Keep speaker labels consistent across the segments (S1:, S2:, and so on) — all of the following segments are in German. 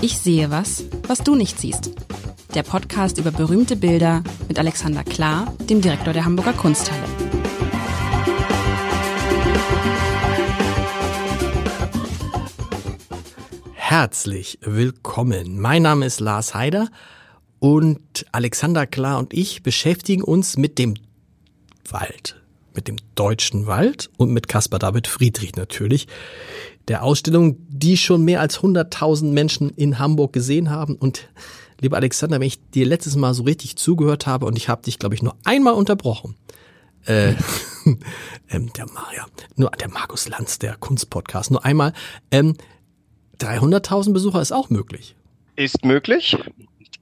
S1: Ich sehe was, was du nicht siehst. Der Podcast über berühmte Bilder mit Alexander Klar, dem Direktor der Hamburger Kunsthalle.
S2: Herzlich willkommen. Mein Name ist Lars Heider und Alexander Klar und ich beschäftigen uns mit dem Wald, mit dem deutschen Wald und mit Caspar David Friedrich natürlich der Ausstellung, die schon mehr als 100.000 Menschen in Hamburg gesehen haben. Und lieber Alexander, wenn ich dir letztes Mal so richtig zugehört habe und ich habe dich, glaube ich, nur einmal unterbrochen, äh, ähm, der Maria, nur der Markus Lanz, der Kunstpodcast, nur einmal, ähm, 300.000 Besucher ist auch möglich.
S3: Ist möglich.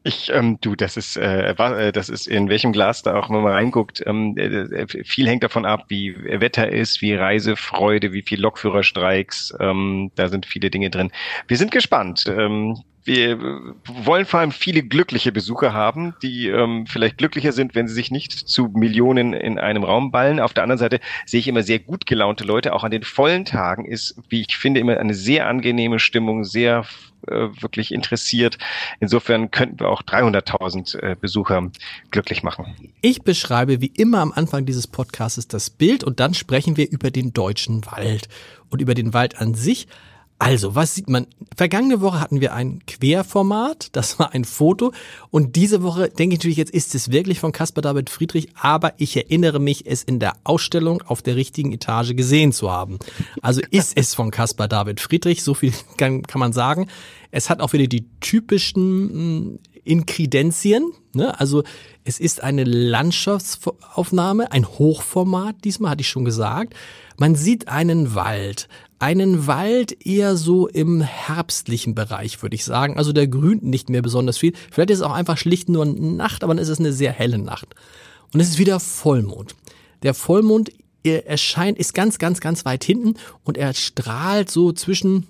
S3: Ich, ähm, du, das ist, äh, äh, das ist in welchem Glas da auch wenn man reinguckt. Ähm, äh, viel hängt davon ab, wie Wetter ist, wie Reisefreude, wie viel Lokführerstreiks. Ähm, da sind viele Dinge drin. Wir sind gespannt. Ähm, wir wollen vor allem viele glückliche Besucher haben, die ähm, vielleicht glücklicher sind, wenn sie sich nicht zu Millionen in einem Raum ballen. Auf der anderen Seite sehe ich immer sehr gut gelaunte Leute. Auch an den vollen Tagen ist, wie ich finde, immer eine sehr angenehme Stimmung, sehr äh, wirklich interessiert. Insofern könnten wir auch 300.000 äh, Besucher glücklich machen.
S2: Ich beschreibe wie immer am Anfang dieses Podcasts das Bild und dann sprechen wir über den deutschen Wald und über den Wald an sich. Also, was sieht man? Vergangene Woche hatten wir ein Querformat, das war ein Foto. Und diese Woche denke ich natürlich, jetzt ist es wirklich von Caspar David Friedrich, aber ich erinnere mich, es in der Ausstellung auf der richtigen Etage gesehen zu haben. Also ist es von Caspar David Friedrich, so viel kann, kann man sagen. Es hat auch wieder die typischen hm, Inkredenzien. Ne? Also es ist eine Landschaftsaufnahme, ein Hochformat, diesmal hatte ich schon gesagt. Man sieht einen Wald, einen Wald eher so im herbstlichen Bereich, würde ich sagen. Also der grünt nicht mehr besonders viel. Vielleicht ist es auch einfach schlicht nur Nacht, aber dann ist es eine sehr helle Nacht. Und es ist wieder Vollmond. Der Vollmond erscheint, ist ganz, ganz, ganz weit hinten und er strahlt so zwischen,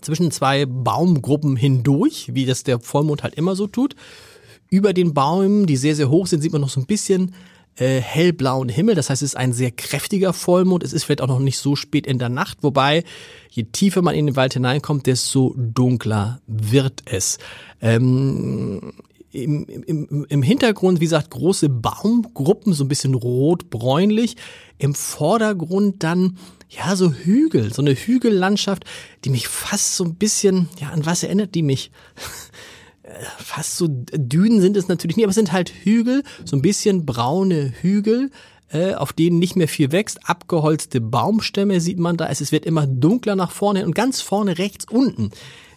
S2: zwischen zwei Baumgruppen hindurch, wie das der Vollmond halt immer so tut. Über den Bäumen, die sehr, sehr hoch sind, sieht man noch so ein bisschen äh, hellblauen Himmel. Das heißt, es ist ein sehr kräftiger Vollmond. Es ist vielleicht auch noch nicht so spät in der Nacht, wobei je tiefer man in den Wald hineinkommt, desto dunkler wird es. Ähm, im, im, Im Hintergrund, wie gesagt, große Baumgruppen, so ein bisschen rot-bräunlich. Im Vordergrund dann, ja, so Hügel, so eine Hügellandschaft, die mich fast so ein bisschen, ja, an was erinnert die mich? fast so Dünen sind es natürlich nicht, aber es sind halt Hügel, so ein bisschen braune Hügel, äh, auf denen nicht mehr viel wächst. Abgeholzte Baumstämme sieht man da. Es wird immer dunkler nach vorne und ganz vorne rechts unten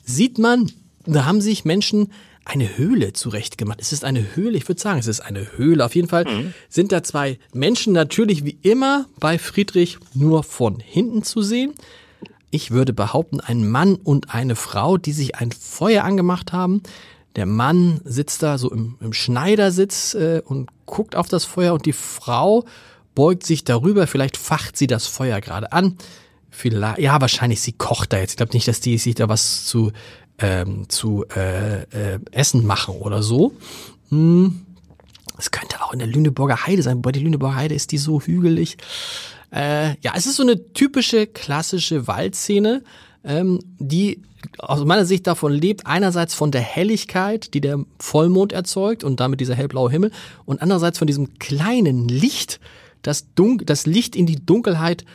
S2: sieht man, da haben sich Menschen eine Höhle zurechtgemacht. Es ist eine Höhle, ich würde sagen, es ist eine Höhle. Auf jeden Fall mhm. sind da zwei Menschen natürlich wie immer bei Friedrich nur von hinten zu sehen. Ich würde behaupten, ein Mann und eine Frau, die sich ein Feuer angemacht haben. Der Mann sitzt da so im, im Schneidersitz äh, und guckt auf das Feuer und die Frau beugt sich darüber. Vielleicht facht sie das Feuer gerade an. Vielleicht, ja, wahrscheinlich sie kocht da jetzt. Ich glaube nicht, dass die sich da was zu ähm, zu äh, äh, Essen machen oder so. Hm. Es könnte auch in der Lüneburger Heide sein, wobei die Lüneburger Heide ist die so hügelig. Äh, ja, es ist so eine typische klassische Waldszene, ähm, die aus meiner Sicht davon lebt, einerseits von der Helligkeit, die der Vollmond erzeugt und damit dieser hellblaue Himmel und andererseits von diesem kleinen Licht, das, Dun das Licht in die Dunkelheit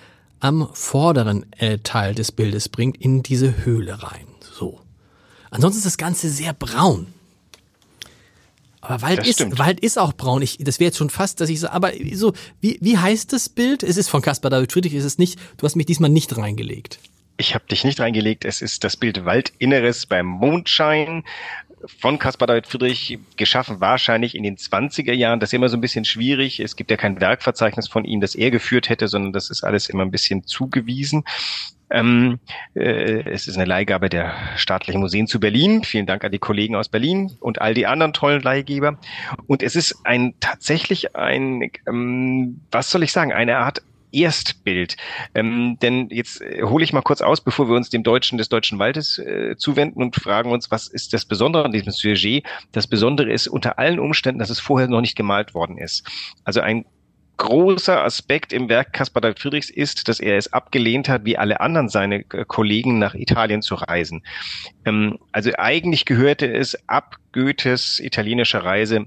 S2: am vorderen äh, Teil des Bildes bringt, in diese Höhle rein. So. Ansonsten ist das Ganze sehr braun. Aber Wald ist, Wald ist auch braun. Ich, das wäre jetzt schon fast, dass ich so, aber so, wie, wie heißt das Bild? Es ist von Caspar David Friedrich, ist es nicht, du hast mich diesmal nicht reingelegt.
S3: Ich habe dich nicht reingelegt. Es ist das Bild Waldinneres beim Mondschein von Caspar David Friedrich geschaffen, wahrscheinlich in den 20er Jahren. Das ist immer so ein bisschen schwierig. Es gibt ja kein Werkverzeichnis von ihm, das er geführt hätte, sondern das ist alles immer ein bisschen zugewiesen. Ähm, äh, es ist eine Leihgabe der Staatlichen Museen zu Berlin. Vielen Dank an die Kollegen aus Berlin und all die anderen tollen Leihgeber. Und es ist ein tatsächlich ein, ähm, was soll ich sagen, eine Art Erstbild. Ähm, denn jetzt äh, hole ich mal kurz aus, bevor wir uns dem Deutschen des Deutschen Waldes äh, zuwenden und fragen uns, was ist das Besondere an diesem Sujet? Das Besondere ist unter allen Umständen, dass es vorher noch nicht gemalt worden ist. Also ein großer Aspekt im Werk Caspar David Friedrichs ist, dass er es abgelehnt hat, wie alle anderen seine äh, Kollegen nach Italien zu reisen. Ähm, also eigentlich gehörte es ab Goethes italienischer Reise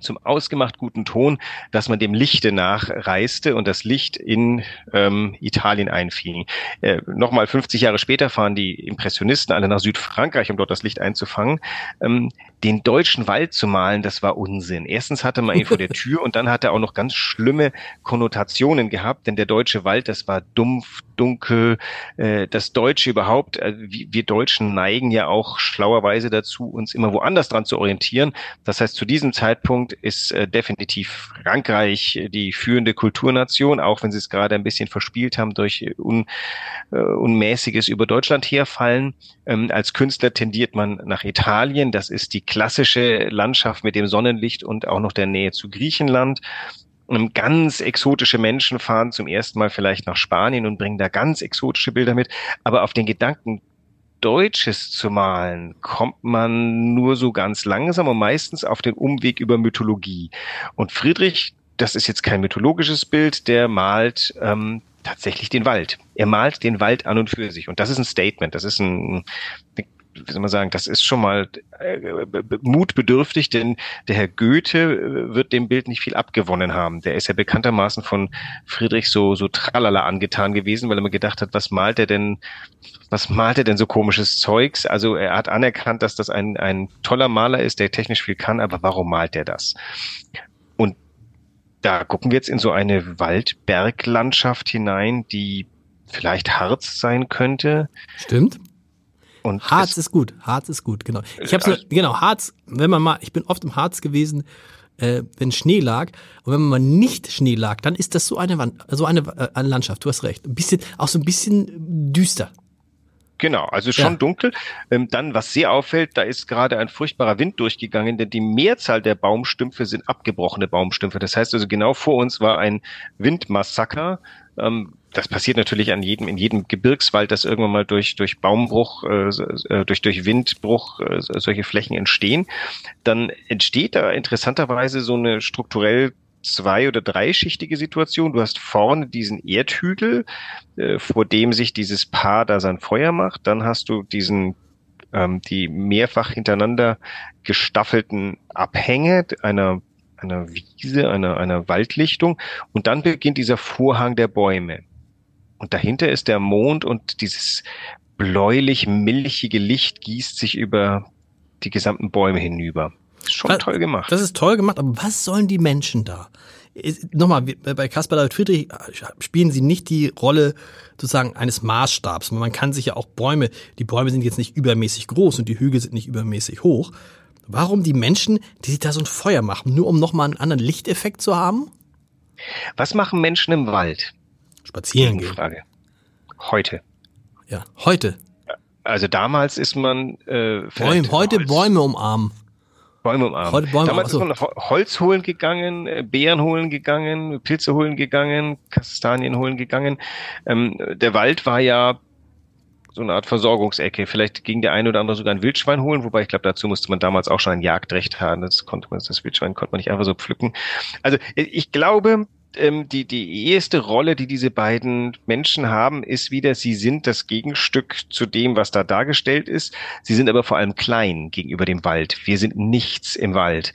S3: zum ausgemacht guten Ton, dass man dem Lichte nachreiste und das Licht in ähm, Italien einfiel. Äh, Nochmal 50 Jahre später fahren die Impressionisten alle nach Südfrankreich, um dort das Licht einzufangen. Ähm, den deutschen Wald zu malen, das war Unsinn. Erstens hatte man ihn vor der Tür und dann hat er auch noch ganz schlimme Konnotationen gehabt, denn der deutsche Wald, das war dumpf, dunkel. Äh, das Deutsche überhaupt, äh, wir Deutschen neigen ja auch schlauerweise dazu, uns immer woanders dran zu orientieren. Das heißt, zu diesem Zeitpunkt ist äh, definitiv Frankreich die führende Kulturnation, auch wenn sie es gerade ein bisschen verspielt haben durch un, unmäßiges über Deutschland herfallen. Ähm, als Künstler tendiert man nach Italien. Das ist die klassische Landschaft mit dem Sonnenlicht und auch noch der Nähe zu Griechenland. Und ganz exotische Menschen fahren zum ersten Mal vielleicht nach Spanien und bringen da ganz exotische Bilder mit. Aber auf den Gedanken, Deutsches zu malen, kommt man nur so ganz langsam und meistens auf den Umweg über Mythologie. Und Friedrich, das ist jetzt kein mythologisches Bild, der malt ähm, tatsächlich den Wald. Er malt den Wald an und für sich. Und das ist ein Statement. Das ist ein, eine wie soll man sagen, das ist schon mal äh, mutbedürftig, denn der Herr Goethe äh, wird dem Bild nicht viel abgewonnen haben. Der ist ja bekanntermaßen von Friedrich so, so tralala angetan gewesen, weil er mir gedacht hat, was malt er denn, was malt er denn so komisches Zeugs? Also er hat anerkannt, dass das ein, ein toller Maler ist, der technisch viel kann, aber warum malt er das? Und da gucken wir jetzt in so eine Waldberglandschaft hinein, die vielleicht Harz sein könnte.
S2: Stimmt. Und Harz ist gut, Harz ist gut, genau. Ich habe genau Harz. Wenn man mal, ich bin oft im Harz gewesen, äh, wenn Schnee lag und wenn man mal nicht Schnee lag, dann ist das so eine Wand, so eine, äh, eine Landschaft. Du hast recht, ein bisschen, auch so ein bisschen düster.
S3: Genau, also schon ja. dunkel. Ähm, dann, was sehr auffällt, da ist gerade ein furchtbarer Wind durchgegangen, denn die Mehrzahl der Baumstümpfe sind abgebrochene Baumstümpfe. Das heißt also, genau vor uns war ein Windmassaker. Ähm, das passiert natürlich an jedem, in jedem Gebirgswald, dass irgendwann mal durch, durch Baumbruch, äh, äh, durch, durch Windbruch äh, solche Flächen entstehen. Dann entsteht da interessanterweise so eine strukturell zwei- oder dreischichtige Situation. Du hast vorne diesen Erdhügel, äh, vor dem sich dieses Paar da sein Feuer macht. Dann hast du diesen ähm, die mehrfach hintereinander gestaffelten Abhänge einer einer Wiese, einer, einer Waldlichtung und dann beginnt dieser Vorhang der Bäume. Und dahinter ist der Mond und dieses bläulich-milchige Licht gießt sich über die gesamten Bäume hinüber. Schon was, toll gemacht.
S2: Das ist toll gemacht, aber was sollen die Menschen da? Nochmal, bei Caspar David Friedrich äh, spielen sie nicht die Rolle sozusagen eines Maßstabs. Man kann sich ja auch Bäume, die Bäume sind jetzt nicht übermäßig groß und die Hügel sind nicht übermäßig hoch. Warum die Menschen, die sich da so ein Feuer machen, nur um nochmal einen anderen Lichteffekt zu haben?
S3: Was machen Menschen im Wald?
S2: Spazieren gehen.
S3: Frage. Heute.
S2: Ja, heute.
S3: Also damals ist man äh,
S2: Bäume, heute Holz. Bäume umarmen.
S3: Bäume umarmen. Heute Bäume Damals ist man Holz holen gegangen, äh, Beeren holen gegangen, Pilze holen gegangen, Kastanien holen gegangen. Ähm, der Wald war ja so eine Art Versorgungsecke. Vielleicht ging der eine oder andere sogar ein Wildschwein holen, wobei ich glaube, dazu musste man damals auch schon ein Jagdrecht haben. Das konnte man, das Wildschwein konnte man nicht einfach so pflücken. Also ich glaube, ähm, die, die erste Rolle, die diese beiden Menschen haben, ist wieder, sie sind das Gegenstück zu dem, was da dargestellt ist. Sie sind aber vor allem klein gegenüber dem Wald. Wir sind nichts im Wald.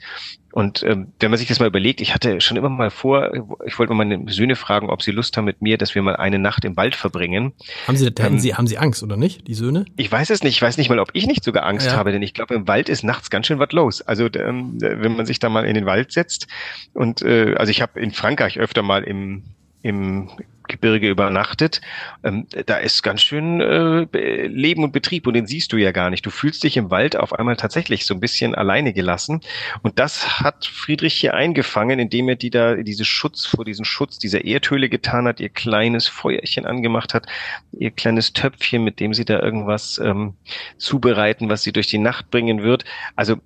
S3: Und ähm, wenn man sich das mal überlegt, ich hatte schon immer mal vor, ich wollte mal meine Söhne fragen, ob sie Lust haben mit mir, dass wir mal eine Nacht im Wald verbringen.
S2: Haben sie, ähm, sie, haben sie Angst oder nicht, die Söhne?
S3: Ich weiß es nicht. Ich weiß nicht mal, ob ich nicht sogar Angst ja. habe, denn ich glaube, im Wald ist nachts ganz schön was los. Also ähm, wenn man sich da mal in den Wald setzt und äh, also ich habe in Frankreich öfter mal im im Gebirge übernachtet, ähm, da ist ganz schön äh, Leben und Betrieb und den siehst du ja gar nicht. Du fühlst dich im Wald auf einmal tatsächlich so ein bisschen alleine gelassen und das hat Friedrich hier eingefangen, indem er die da diese Schutz vor diesen Schutz dieser Erdhöhle getan hat, ihr kleines Feuerchen angemacht hat, ihr kleines Töpfchen, mit dem sie da irgendwas ähm, zubereiten, was sie durch die Nacht bringen wird. Also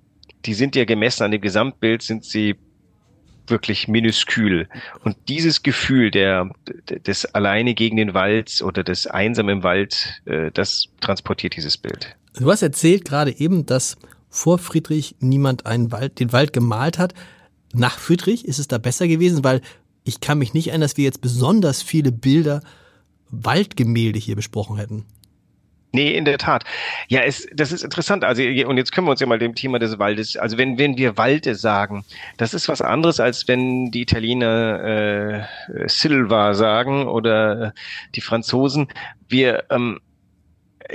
S3: die sind ja gemessen an dem Gesamtbild, sind sie wirklich minuskül. Und dieses Gefühl der, des alleine gegen den Wald oder des einsam im Wald, äh, das transportiert dieses Bild.
S2: Du hast erzählt gerade eben, dass vor Friedrich niemand einen Wald, den Wald gemalt hat. Nach Friedrich ist es da besser gewesen, weil ich kann mich nicht erinnern, dass wir jetzt besonders viele Bilder Waldgemälde hier besprochen hätten.
S3: Nee, in der Tat. Ja, es, das ist interessant. Also, und jetzt können wir uns ja mal dem Thema des Waldes, also wenn, wenn wir Walde sagen, das ist was anderes, als wenn die Italiener äh, Silva sagen oder die Franzosen. Wir, ähm,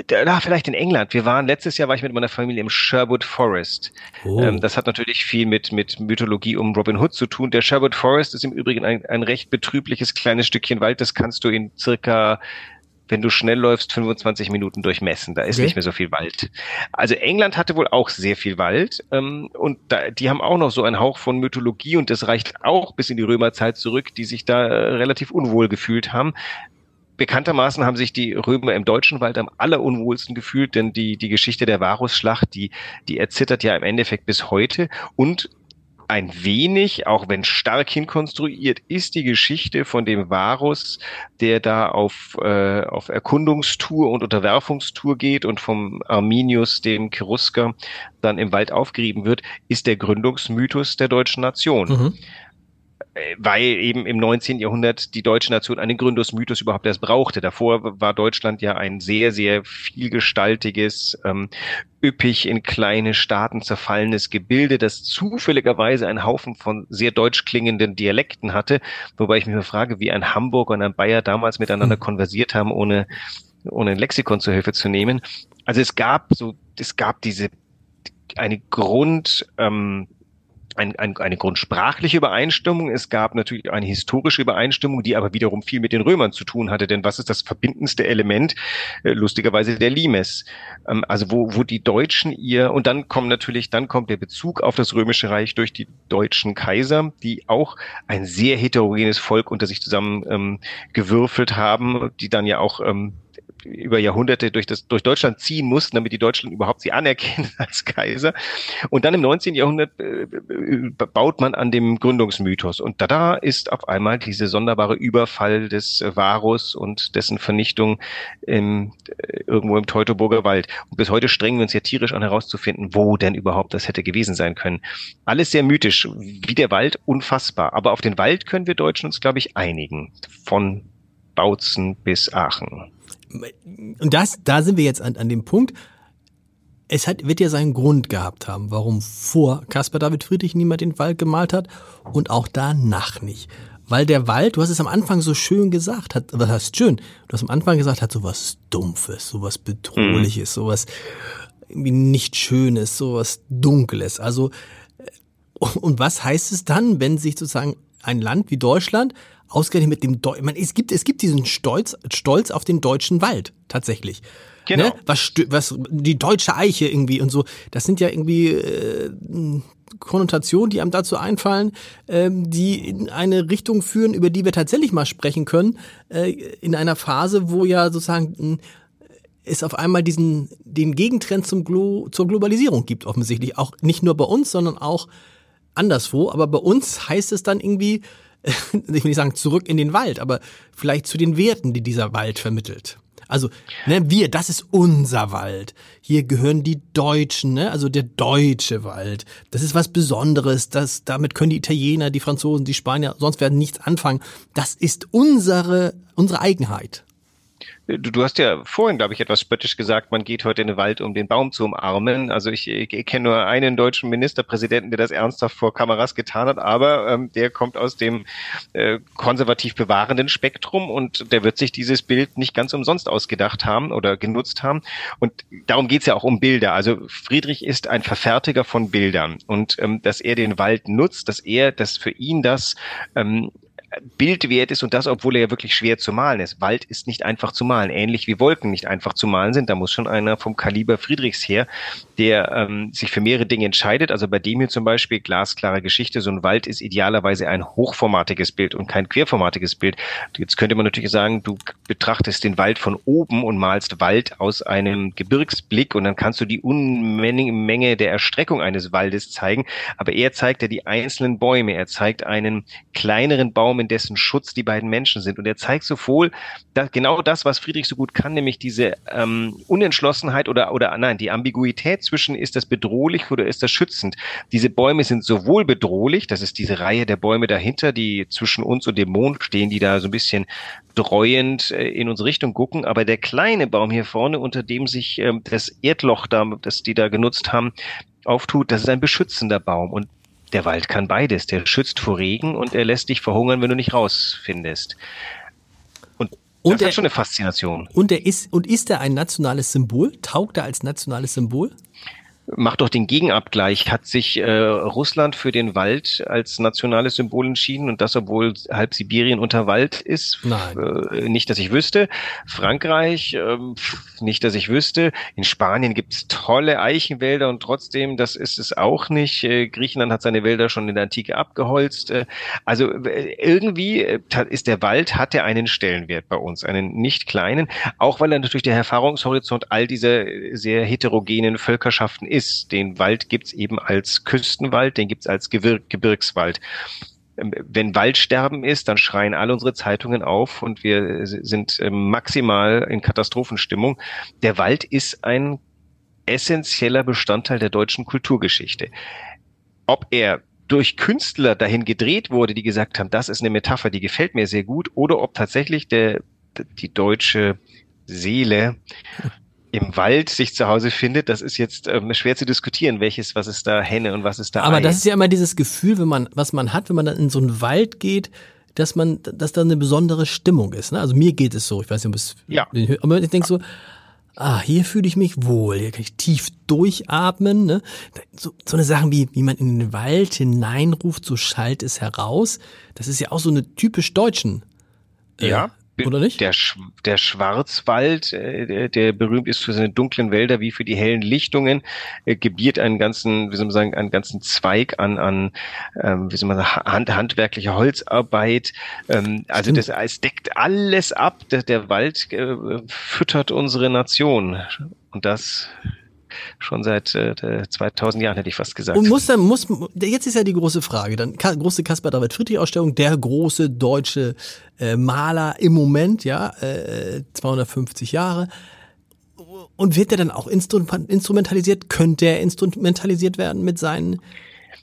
S3: da vielleicht in England. Wir waren letztes Jahr war ich mit meiner Familie im Sherwood Forest. Oh. Ähm, das hat natürlich viel mit mit Mythologie um Robin Hood zu tun. Der Sherwood Forest ist im Übrigen ein, ein recht betrübliches kleines Stückchen Wald. Das kannst du in circa wenn du schnell läufst, 25 Minuten durchmessen. Da ist okay. nicht mehr so viel Wald. Also England hatte wohl auch sehr viel Wald ähm, und da, die haben auch noch so einen Hauch von Mythologie und das reicht auch bis in die Römerzeit zurück, die sich da äh, relativ unwohl gefühlt haben. Bekanntermaßen haben sich die Römer im deutschen Wald am allerunwohlsten gefühlt, denn die, die Geschichte der Varusschlacht, die, die erzittert ja im Endeffekt bis heute. Und ein wenig, auch wenn stark hinkonstruiert, ist die Geschichte von dem Varus, der da auf, äh, auf Erkundungstour und Unterwerfungstour geht und vom Arminius, dem Cherusker, dann im Wald aufgerieben wird, ist der Gründungsmythos der deutschen Nation. Mhm. Äh, weil eben im 19. Jahrhundert die deutsche Nation einen Gründungsmythos überhaupt erst brauchte. Davor war Deutschland ja ein sehr, sehr vielgestaltiges, ähm, üppig in kleine Staaten zerfallenes Gebilde, das zufälligerweise einen Haufen von sehr deutsch klingenden Dialekten hatte, wobei ich mich frage, wie ein Hamburger und ein Bayer damals miteinander mhm. konversiert haben, ohne, ohne ein Lexikon zur Hilfe zu nehmen. Also es gab so, es gab diese eine Grund, ähm, ein, ein, eine grundsprachliche Übereinstimmung. Es gab natürlich eine historische Übereinstimmung, die aber wiederum viel mit den Römern zu tun hatte. Denn was ist das verbindendste Element? Äh, lustigerweise der Limes. Ähm, also wo, wo die Deutschen ihr, und dann kommt natürlich, dann kommt der Bezug auf das Römische Reich durch die deutschen Kaiser, die auch ein sehr heterogenes Volk unter sich zusammen ähm, gewürfelt haben, die dann ja auch ähm, über Jahrhunderte durch, das, durch Deutschland ziehen mussten, damit die Deutschland überhaupt sie anerkennen als Kaiser. Und dann im 19. Jahrhundert äh, äh, baut man an dem Gründungsmythos. Und da ist auf einmal diese sonderbare Überfall des Varus und dessen Vernichtung im, äh, irgendwo im Teutoburger Wald. Und bis heute strengen wir uns ja tierisch an herauszufinden, wo denn überhaupt das hätte gewesen sein können. Alles sehr mythisch, wie der Wald, unfassbar. Aber auf den Wald können wir Deutschen uns, glaube ich, einigen. Von Bautzen bis Aachen
S2: und das, da sind wir jetzt an, an dem Punkt. Es hat, wird ja seinen Grund gehabt haben, warum vor Caspar David Friedrich niemand den Wald gemalt hat und auch danach nicht. Weil der Wald, du hast es am Anfang so schön gesagt, hat, was heißt schön? Du hast am Anfang gesagt, hat sowas Dumpfes, sowas Bedrohliches, mhm. sowas irgendwie nicht Schönes, sowas Dunkles. Also, und was heißt es dann, wenn sich sozusagen ein Land wie Deutschland ausgerechnet mit dem Deu man, es gibt es gibt diesen Stolz Stolz auf den deutschen Wald tatsächlich. Genau. Ne? Was was die deutsche Eiche irgendwie und so, das sind ja irgendwie äh, Konnotationen, die einem dazu einfallen, ähm, die in eine Richtung führen, über die wir tatsächlich mal sprechen können, äh, in einer Phase, wo ja sozusagen hm, es auf einmal diesen den Gegentrend zum Glo zur Globalisierung gibt offensichtlich auch nicht nur bei uns, sondern auch anderswo, aber bei uns heißt es dann irgendwie ich will nicht sagen zurück in den Wald, aber vielleicht zu den Werten, die dieser Wald vermittelt. Also, ne, wir, das ist unser Wald. Hier gehören die Deutschen, ne, also der deutsche Wald. Das ist was Besonderes. Das, damit können die Italiener, die Franzosen, die Spanier, sonst werden nichts anfangen. Das ist unsere, unsere Eigenheit.
S3: Du, du hast ja vorhin, glaube ich, etwas spöttisch gesagt, man geht heute in den Wald, um den Baum zu umarmen. Also ich, ich, ich kenne nur einen deutschen Ministerpräsidenten, der das ernsthaft vor Kameras getan hat, aber ähm, der kommt aus dem äh, konservativ bewahrenden Spektrum und der wird sich dieses Bild nicht ganz umsonst ausgedacht haben oder genutzt haben. Und darum geht's ja auch um Bilder. Also Friedrich ist ein Verfertiger von Bildern und ähm, dass er den Wald nutzt, dass er, dass für ihn das ähm, Bild wert ist und das, obwohl er ja wirklich schwer zu malen ist. Wald ist nicht einfach zu malen, ähnlich wie Wolken nicht einfach zu malen sind. Da muss schon einer vom Kaliber Friedrichs her, der ähm, sich für mehrere Dinge entscheidet. Also bei dem hier zum Beispiel glasklare Geschichte. So ein Wald ist idealerweise ein hochformatiges Bild und kein querformatiges Bild. Jetzt könnte man natürlich sagen, du betrachtest den Wald von oben und malst Wald aus einem Gebirgsblick und dann kannst du die Unmenge der Erstreckung eines Waldes zeigen. Aber er zeigt ja die einzelnen Bäume. Er zeigt einen kleineren Baum In dessen Schutz die beiden Menschen sind. Und er zeigt sowohl genau das, was Friedrich so gut kann, nämlich diese ähm, Unentschlossenheit oder, oder nein, die Ambiguität zwischen ist das bedrohlich oder ist das schützend. Diese Bäume sind sowohl bedrohlich, das ist diese Reihe der Bäume dahinter, die zwischen uns und dem Mond stehen, die da so ein bisschen dreuend äh, in unsere Richtung gucken, aber der kleine Baum hier vorne, unter dem sich ähm, das Erdloch da, das die da genutzt haben, auftut, das ist ein beschützender Baum und der Wald kann beides. Der schützt vor Regen und er lässt dich verhungern, wenn du nicht rausfindest. Und, und das er, hat schon eine Faszination.
S2: Und er ist und ist er ein nationales Symbol? Taugt er als nationales Symbol?
S3: Macht doch den Gegenabgleich. Hat sich äh, Russland für den Wald als nationales Symbol entschieden und das, obwohl halb Sibirien unter Wald ist?
S2: Nein.
S3: Äh, nicht, dass ich wüsste. Frankreich, äh, nicht, dass ich wüsste. In Spanien gibt's tolle Eichenwälder und trotzdem, das ist es auch nicht. Äh, Griechenland hat seine Wälder schon in der Antike abgeholzt. Äh, also äh, irgendwie äh, ist der Wald, hat er einen Stellenwert bei uns, einen nicht kleinen, auch weil er natürlich der Erfahrungshorizont all dieser sehr heterogenen Völkerschaften ist. Den Wald gibt's eben als Küstenwald, den gibt's als Gewir Gebirgswald ähm, wenn Waldsterben ist, dann schreien alle unsere Zeitungen auf und wir sind ähm, maximal in Katastrophenstimmung. Der Wald ist ein essentieller Bestandteil der deutschen Kulturgeschichte. Ob er durch Künstler dahin gedreht wurde, die gesagt haben, das ist eine Metapher, die gefällt mir sehr gut, oder ob tatsächlich der, die deutsche Seele im Wald sich zu Hause findet, das ist jetzt ähm, schwer zu diskutieren, welches, was ist da Henne und was ist da
S2: Aber
S3: Ei.
S2: das ist ja immer dieses Gefühl, wenn man, was man hat, wenn man dann in so einen Wald geht, dass man, dass da eine besondere Stimmung ist. Ne? Also mir geht es so, ich weiß nicht, ob es,
S3: ja.
S2: aber ich denke so, ah, hier fühle ich mich wohl, hier kann ich tief durchatmen. Ne? So, so eine Sachen wie, wie man in den Wald hineinruft, so schallt es heraus. Das ist ja auch so eine typisch deutschen
S3: äh, ja.
S2: Oder nicht?
S3: Der, Sch der Schwarzwald, äh, der, berühmt ist für seine dunklen Wälder wie für die hellen Lichtungen, äh, gebiert einen ganzen, wie soll man sagen, einen ganzen Zweig an, an ähm, wie soll man sagen, hand, handwerkliche Holzarbeit. Ähm, also das, es deckt alles ab. Der, der Wald äh, füttert unsere Nation. Und das schon seit äh, 2000 Jahren, hätte ich fast gesagt.
S2: Und muss dann, muss, jetzt ist ja die große Frage, dann große Caspar David Friedrich Ausstellung, der große deutsche äh, Maler im Moment, ja, äh, 250 Jahre. Und wird der dann auch instrumentalisiert? Könnte er instrumentalisiert werden mit seinen,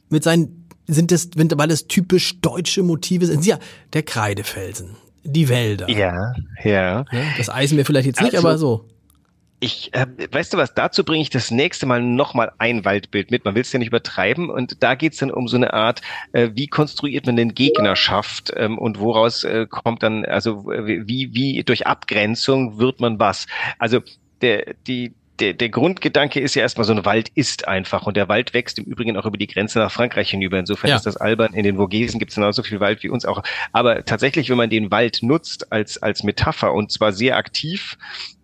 S2: mit seinen, sind das, weil es typisch deutsche Motive sind? Ja, der Kreidefelsen, die Wälder.
S3: Ja, ja. ja
S2: das Eisen wir vielleicht jetzt nicht, also, aber so.
S3: Ich, äh, weißt du was, dazu bringe ich das nächste Mal nochmal ein Waldbild mit. Man will es ja nicht übertreiben. Und da geht's dann um so eine Art, äh, wie konstruiert man den Gegnerschaft ähm, und woraus äh, kommt dann, also wie, wie durch Abgrenzung wird man was. Also der, die, der, der Grundgedanke ist ja erstmal, so ein Wald ist einfach und der Wald wächst im Übrigen auch über die Grenze nach Frankreich hinüber. Insofern ja. ist das albern. In den Vogesen gibt es genauso viel Wald wie uns auch. Aber tatsächlich, wenn man den Wald nutzt als, als Metapher und zwar sehr aktiv,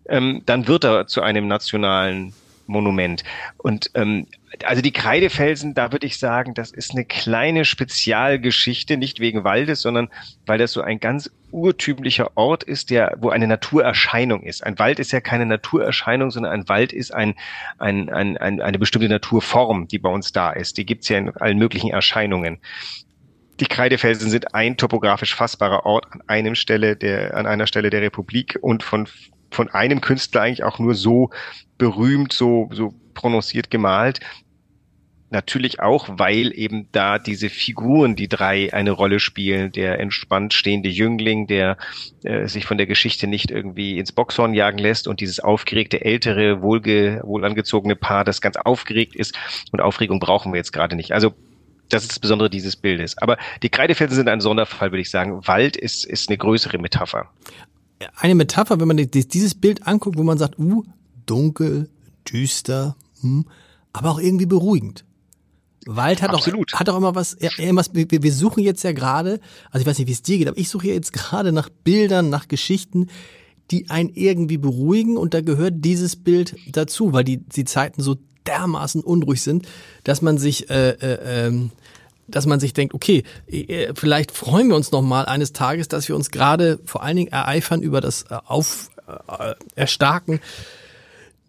S3: ähm, dann wird er zu einem nationalen Monument. Und ähm, also die Kreidefelsen, da würde ich sagen, das ist eine kleine Spezialgeschichte, nicht wegen Waldes, sondern weil das so ein ganz urtümlicher Ort ist, der, wo eine Naturerscheinung ist. Ein Wald ist ja keine Naturerscheinung, sondern ein Wald ist ein, ein, ein, ein eine bestimmte Naturform, die bei uns da ist. Die gibt's ja in allen möglichen Erscheinungen. Die Kreidefelsen sind ein topografisch fassbarer Ort an einem Stelle der, an einer Stelle der Republik und von von einem Künstler eigentlich auch nur so berühmt, so, so prononciert gemalt. Natürlich auch, weil eben da diese Figuren, die drei, eine Rolle spielen. Der entspannt stehende Jüngling, der äh, sich von der Geschichte nicht irgendwie ins Boxhorn jagen lässt und dieses aufgeregte, ältere, wohlge wohlangezogene Paar, das ganz aufgeregt ist. Und Aufregung brauchen wir jetzt gerade nicht. Also das ist das Besondere dieses Bildes. Aber die Kreidefelsen sind ein Sonderfall, würde ich sagen. Wald ist, ist eine größere Metapher
S2: eine Metapher, wenn man dieses Bild anguckt, wo man sagt, uh, dunkel, düster, hm, aber auch irgendwie beruhigend. Wald hat Absolut. auch, hat auch immer was, immer, wir, wir suchen jetzt ja gerade, also ich weiß nicht, wie es dir geht, aber ich suche jetzt gerade nach Bildern, nach Geschichten, die einen irgendwie beruhigen und da gehört dieses Bild dazu, weil die, die Zeiten so dermaßen unruhig sind, dass man sich äh, äh, ähm, dass man sich denkt, okay, äh, vielleicht freuen wir uns noch mal eines Tages, dass wir uns gerade vor allen Dingen ereifern über das äh, Auf äh, Erstarken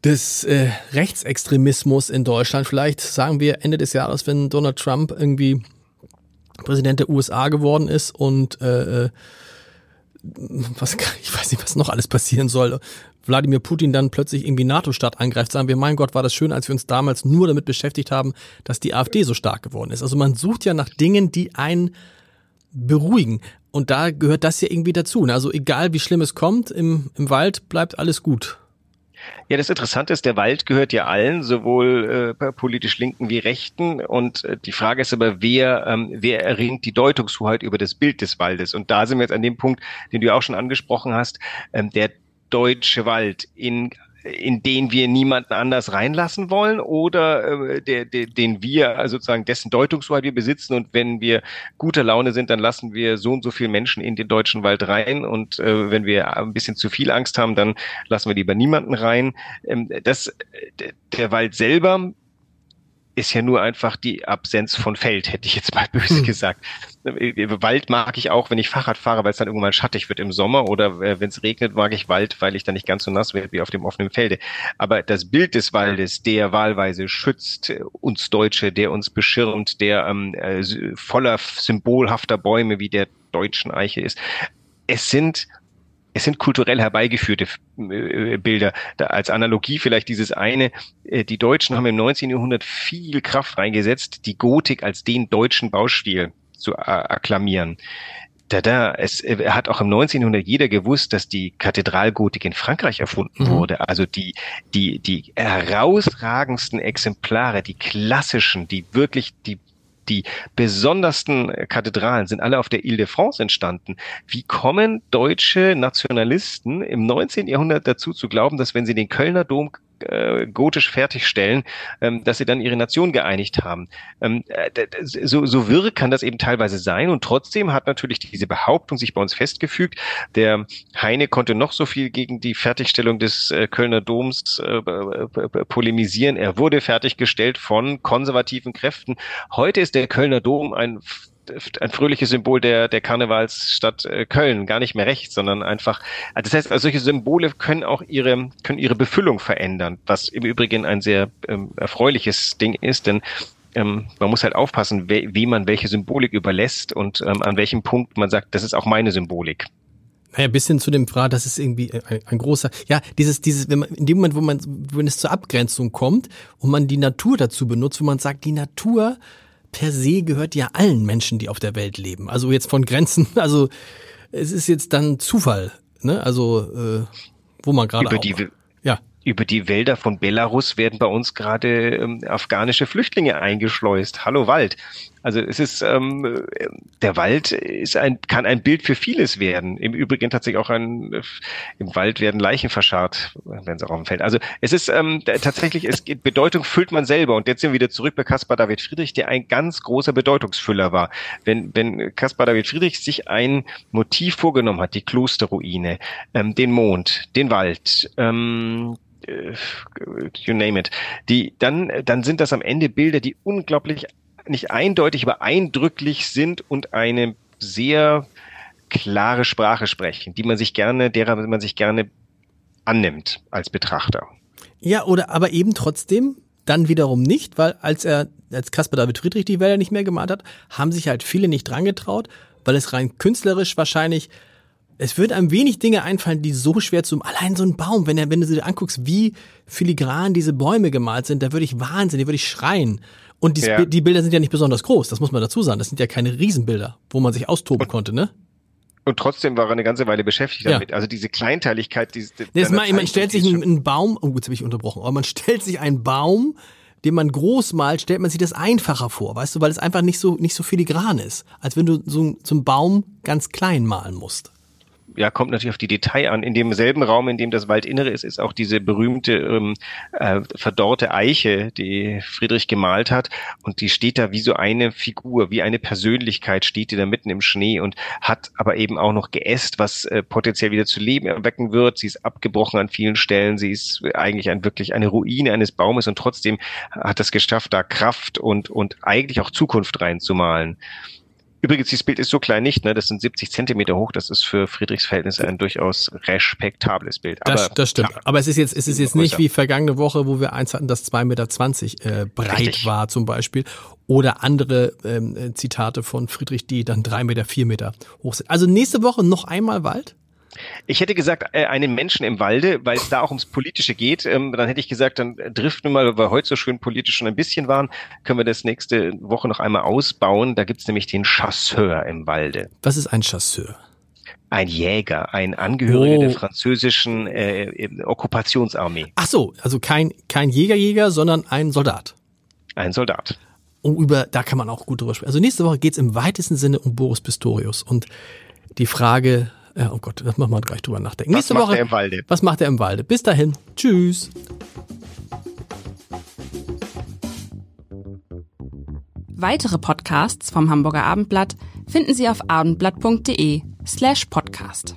S2: des äh, Rechtsextremismus in Deutschland. Vielleicht sagen wir Ende des Jahres, wenn Donald Trump irgendwie Präsident der USA geworden ist und äh, äh was, ich weiß nicht, was noch alles passieren soll. Wladimir Putin dann plötzlich irgendwie NATO-Staat angreift, sagen wir, mein Gott, war das schön, als wir uns damals nur damit beschäftigt haben, dass die AfD so stark geworden ist. Also man sucht ja nach Dingen, die einen beruhigen. Und da gehört das ja irgendwie dazu. Also egal wie schlimm es kommt, im, im Wald bleibt alles gut.
S3: Ja, das Interessante ist, der Wald gehört ja allen, sowohl äh, politisch Linken wie Rechten. Und äh, die Frage ist aber, wer, ähm, wer erringt die Deutungshoheit über das Bild des Waldes? Und da sind wir jetzt an dem Punkt, den du auch schon angesprochen hast. Ähm, der deutsche Wald in in den wir niemanden anders reinlassen wollen oder äh, der, der, den wir also sozusagen dessen Deutungshoheit wir besitzen und wenn wir guter Laune sind, dann lassen wir so und so viele Menschen in den deutschen Wald rein und äh, wenn wir ein bisschen zu viel Angst haben, dann lassen wir lieber niemanden rein. Ähm, das, der Wald selber ist ja nur einfach die Absenz von Feld, hätte ich jetzt mal böse hm. gesagt. Wald mag ich auch, wenn ich Fahrrad fahre, weil es dann irgendwann schattig wird im Sommer oder äh, wenn es regnet, mag ich Wald, weil ich dann nicht ganz so nass werde wie auf dem offenen Felde. Aber das Bild des Waldes, der wahlweise schützt äh, uns Deutsche, der uns beschirmt, der ähm, äh, voller symbolhafter Bäume wie der deutschen Eiche ist, es sind es sind kulturell herbeigeführte äh, Bilder. Da als Analogie vielleicht dieses eine, äh, die Deutschen haben im 19. Jahrhundert viel Kraft reingesetzt, die Gotik als den deutschen Baustil zu akklamieren. Da, da, es äh, hat auch im 19. Jahrhundert jeder gewusst, dass die Kathedralgotik in Frankreich erfunden mhm. wurde. Also die, die, die herausragendsten Exemplare, die klassischen, die wirklich die die besondersten Kathedralen sind alle auf der Ile de France entstanden. Wie kommen deutsche Nationalisten im 19. Jahrhundert dazu zu glauben, dass wenn sie den Kölner Dom äh, gotisch fertigstellen, ähm, dass sie dann ihre Nation geeinigt haben. Ähm, äh, so, so wirr kann das eben teilweise sein und trotzdem hat natürlich diese Behauptung sich bei uns festgefügt. Der Heine konnte noch so viel gegen die Fertigstellung des äh, Kölner Doms äh, polemisieren. Er wurde fertiggestellt von konservativen Kräften. Heute ist der Kölner Dom ein ein fröhliches Symbol der, der Karnevalsstadt äh, Köln, gar nicht mehr rechts, sondern einfach, das heißt, also solche Symbole können auch ihre, können ihre Befüllung verändern, was im Übrigen ein sehr ähm, erfreuliches Ding ist, denn ähm, man muss halt aufpassen, we, wie man welche Symbolik überlässt und ähm, an welchem Punkt man sagt, das ist auch meine Symbolik.
S2: Naja, bis hin zu dem Frage, das ist irgendwie ein, ein, großer, ja, dieses, dieses, wenn man, in dem Moment, wo man, wenn es zur Abgrenzung kommt und man die Natur dazu benutzt, wo man sagt, die Natur per se gehört ja allen Menschen, die auf der Welt leben. Also jetzt von Grenzen, also es ist jetzt dann Zufall, ne? Also äh, wo man gerade
S3: über die ja über die Wälder von Belarus werden bei uns gerade ähm, afghanische Flüchtlinge eingeschleust. Hallo Wald. Also es ist ähm, der Wald ist ein kann ein Bild für vieles werden. Im Übrigen tatsächlich auch ein im Wald werden Leichen verscharrt, wenn sie auf dem Feld. Also es ist ähm, tatsächlich es geht Bedeutung füllt man selber und jetzt sind wir wieder zurück bei Caspar David Friedrich, der ein ganz großer Bedeutungsfüller war. Wenn wenn Caspar David Friedrich sich ein Motiv vorgenommen hat, die Klosterruine, ähm, den Mond, den Wald, ähm, äh, you name it, die dann dann sind das am Ende Bilder, die unglaublich nicht eindeutig, aber eindrücklich sind und eine sehr klare Sprache sprechen, die man sich gerne, derer man sich gerne annimmt als Betrachter.
S2: Ja, oder aber eben trotzdem dann wiederum nicht, weil als er, als Caspar David Friedrich die Wälder nicht mehr gemalt hat, haben sich halt viele nicht dran getraut, weil es rein künstlerisch wahrscheinlich es wird einem wenig Dinge einfallen, die so schwer zum, allein so ein Baum, wenn, er, wenn du dir anguckst, wie filigran diese Bäume gemalt sind, da würde ich Wahnsinn, da würde ich schreien. Und die, ja. die Bilder sind ja nicht besonders groß, das muss man dazu sagen. Das sind ja keine Riesenbilder, wo man sich austoben und, konnte, ne?
S3: Und trotzdem war er eine ganze Weile beschäftigt damit. Ja. Also diese Kleinteiligkeit, diese.
S2: Das mal, man stellt sich einen, einen Baum, oh, jetzt habe ich unterbrochen, aber man stellt sich einen Baum, den man groß malt, stellt man sich das einfacher vor, weißt du, weil es einfach nicht so, nicht so filigran ist, als wenn du so, so einen Baum ganz klein malen musst
S3: ja, kommt natürlich auf die Detail an. In demselben Raum, in dem das Waldinnere ist, ist auch diese berühmte ähm, äh, verdorrte Eiche, die Friedrich gemalt hat. Und die steht da wie so eine Figur, wie eine Persönlichkeit, steht die da mitten im Schnee und hat aber eben auch noch geäst, was äh, potenziell wieder zu Leben erwecken wird. Sie ist abgebrochen an vielen Stellen. Sie ist eigentlich ein, wirklich eine Ruine eines Baumes und trotzdem hat es geschafft, da Kraft und, und eigentlich auch Zukunft reinzumalen Übrigens, dieses Bild ist so klein nicht, ne? Das sind 70 Zentimeter hoch. Das ist für Friedrichs Verhältnisse ein durchaus respektables Bild.
S2: Das, das stimmt. Klar, Aber es ist jetzt, es ist jetzt nicht wie vergangene Woche, wo wir eins hatten, das 2,20 Meter äh, breit Richtig. war zum Beispiel. Oder andere ähm, Zitate von Friedrich, die dann drei Meter, vier Meter hoch sind. Also nächste Woche noch einmal Wald?
S3: Ich hätte gesagt, äh, einen Menschen im Walde, weil es da auch ums Politische geht. Ähm, dann hätte ich gesagt, dann driften wir mal, weil wir heute so schön politisch schon ein bisschen waren, können wir das nächste Woche noch einmal ausbauen. Da gibt's nämlich den Chasseur im Walde.
S2: Was ist ein Chasseur?
S3: Ein Jäger, ein Angehöriger oh. der französischen äh, Okkupationsarmee.
S2: Ach so, also kein, kein Jägerjäger, sondern ein Soldat.
S3: Ein Soldat.
S2: Oh, über, da kann man auch gut drüber sprechen. Also nächste Woche geht's im weitesten Sinne um Boris Pistorius und die Frage, ja, oh Gott, das machen wir gleich drüber nachdenken.
S3: Was Nächste macht Woche, er im Walde?
S2: Was macht er im Walde? Bis dahin. Tschüss.
S1: Weitere Podcasts vom Hamburger Abendblatt finden Sie auf abendblatt.de slash podcast.